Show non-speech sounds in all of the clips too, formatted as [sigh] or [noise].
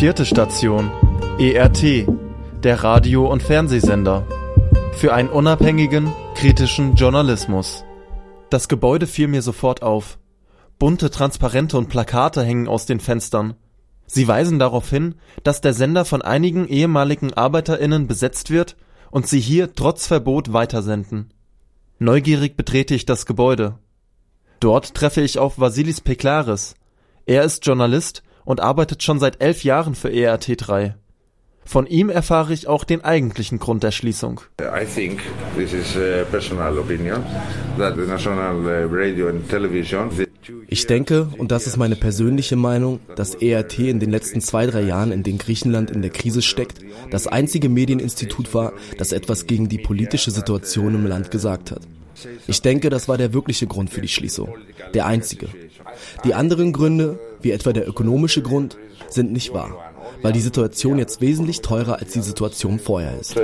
Vierte Station ERT, der Radio- und Fernsehsender. Für einen unabhängigen, kritischen Journalismus. Das Gebäude fiel mir sofort auf. Bunte Transparente und Plakate hängen aus den Fenstern. Sie weisen darauf hin, dass der Sender von einigen ehemaligen ArbeiterInnen besetzt wird und sie hier trotz Verbot weitersenden. Neugierig betrete ich das Gebäude. Dort treffe ich auf Vasilis Peklaris. Er ist Journalist und arbeitet schon seit elf Jahren für ERT3. Von ihm erfahre ich auch den eigentlichen Grund der Schließung. I think this is a personal opinion that the National uh, Radio and Television ich denke, und das ist meine persönliche Meinung, dass ERT in den letzten zwei, drei Jahren, in denen Griechenland in der Krise steckt, das einzige Medieninstitut war, das etwas gegen die politische Situation im Land gesagt hat. Ich denke, das war der wirkliche Grund für die Schließung. Der einzige. Die anderen Gründe, wie etwa der ökonomische Grund, sind nicht wahr weil die Situation jetzt wesentlich teurer als die Situation vorher ist.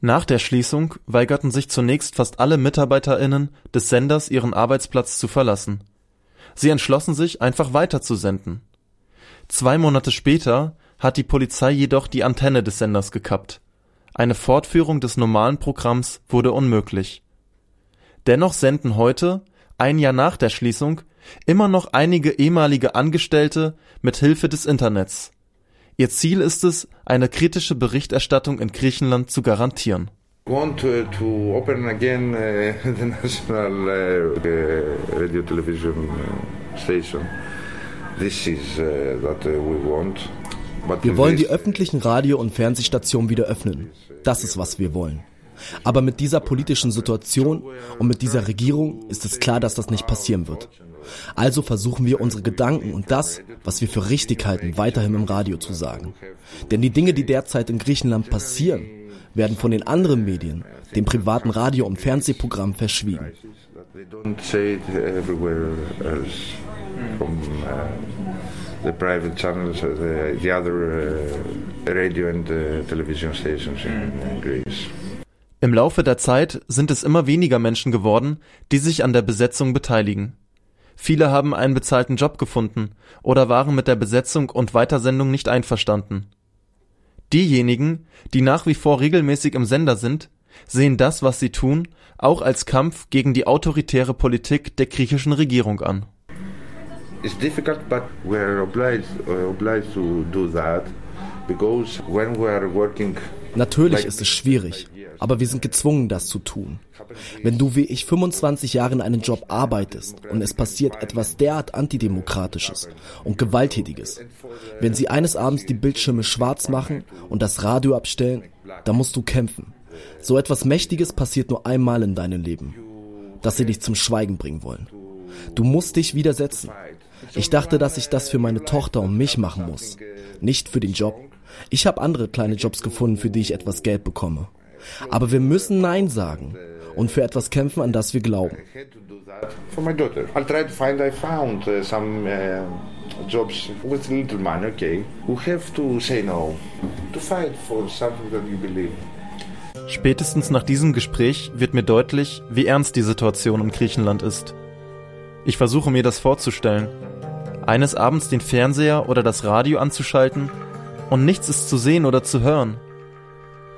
Nach der Schließung weigerten sich zunächst fast alle MitarbeiterInnen des Senders ihren Arbeitsplatz zu verlassen. Sie entschlossen sich, einfach weiterzusenden. Zwei Monate später hat die Polizei jedoch die Antenne des Senders gekappt. Eine Fortführung des normalen Programms wurde unmöglich. Dennoch senden heute, ein Jahr nach der Schließung, immer noch einige ehemalige Angestellte mit Hilfe des Internets. Ihr Ziel ist es, eine kritische Berichterstattung in Griechenland zu garantieren. want to, open again uh, [laughs] the national uh, radio television uh, station. This is uh, that uh, we want. Wir wollen die öffentlichen Radio- und Fernsehstationen wieder öffnen. Das ist, was wir wollen. Aber mit dieser politischen Situation und mit dieser Regierung ist es klar, dass das nicht passieren wird. Also versuchen wir unsere Gedanken und das, was wir für richtig halten, weiterhin im Radio zu sagen. Denn die Dinge, die derzeit in Griechenland passieren, werden von den anderen Medien, dem privaten Radio- und Fernsehprogramm verschwiegen. The private channels, the, the other uh, radio and uh, television stations in, in Greece. Im Laufe der Zeit sind es immer weniger Menschen geworden, die sich an der Besetzung beteiligen. Viele haben einen bezahlten Job gefunden oder waren mit der Besetzung und Weitersendung nicht einverstanden. Diejenigen, die nach wie vor regelmäßig im Sender sind, sehen das, was sie tun, auch als Kampf gegen die autoritäre Politik der griechischen Regierung an. It's difficult, but we're obliged, uh, obliged to do that because when we are working Natürlich ist es schwierig, aber wir sind gezwungen, das zu tun. Wenn du wie ich 25 Jahre in einem Job arbeitest und es passiert etwas derart antidemokratisches und gewalttätiges, wenn sie eines Abends die Bildschirme schwarz machen und das Radio abstellen, dann musst du kämpfen. So etwas Mächtiges passiert nur einmal in deinem Leben, dass sie dich zum Schweigen bringen wollen. Du musst dich widersetzen. Ich dachte, dass ich das für meine Tochter und mich machen muss, nicht für den Job. Ich habe andere kleine Jobs gefunden, für die ich etwas Geld bekomme. Aber wir müssen Nein sagen und für etwas kämpfen, an das wir glauben. Uh, some uh. Spätestens nach diesem Gespräch wird mir deutlich, wie ernst die Situation in Griechenland ist. Ich versuche mir das vorzustellen. Eines Abends den Fernseher oder das Radio anzuschalten und nichts ist zu sehen oder zu hören.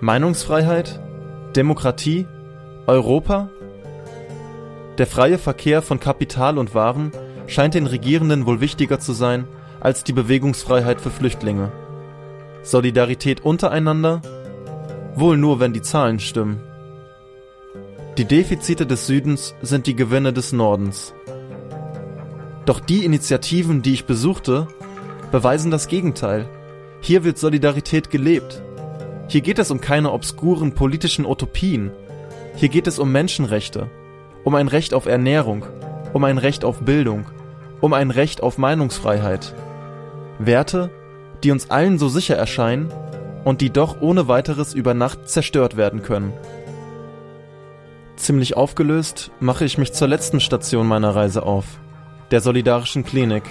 Meinungsfreiheit? Demokratie? Europa? Der freie Verkehr von Kapital und Waren scheint den Regierenden wohl wichtiger zu sein als die Bewegungsfreiheit für Flüchtlinge. Solidarität untereinander? Wohl nur, wenn die Zahlen stimmen. Die Defizite des Südens sind die Gewinne des Nordens. Doch die Initiativen, die ich besuchte, beweisen das Gegenteil. Hier wird Solidarität gelebt. Hier geht es um keine obskuren politischen Utopien. Hier geht es um Menschenrechte, um ein Recht auf Ernährung, um ein Recht auf Bildung, um ein Recht auf Meinungsfreiheit. Werte, die uns allen so sicher erscheinen und die doch ohne weiteres über Nacht zerstört werden können. Ziemlich aufgelöst mache ich mich zur letzten Station meiner Reise auf, der Solidarischen Klinik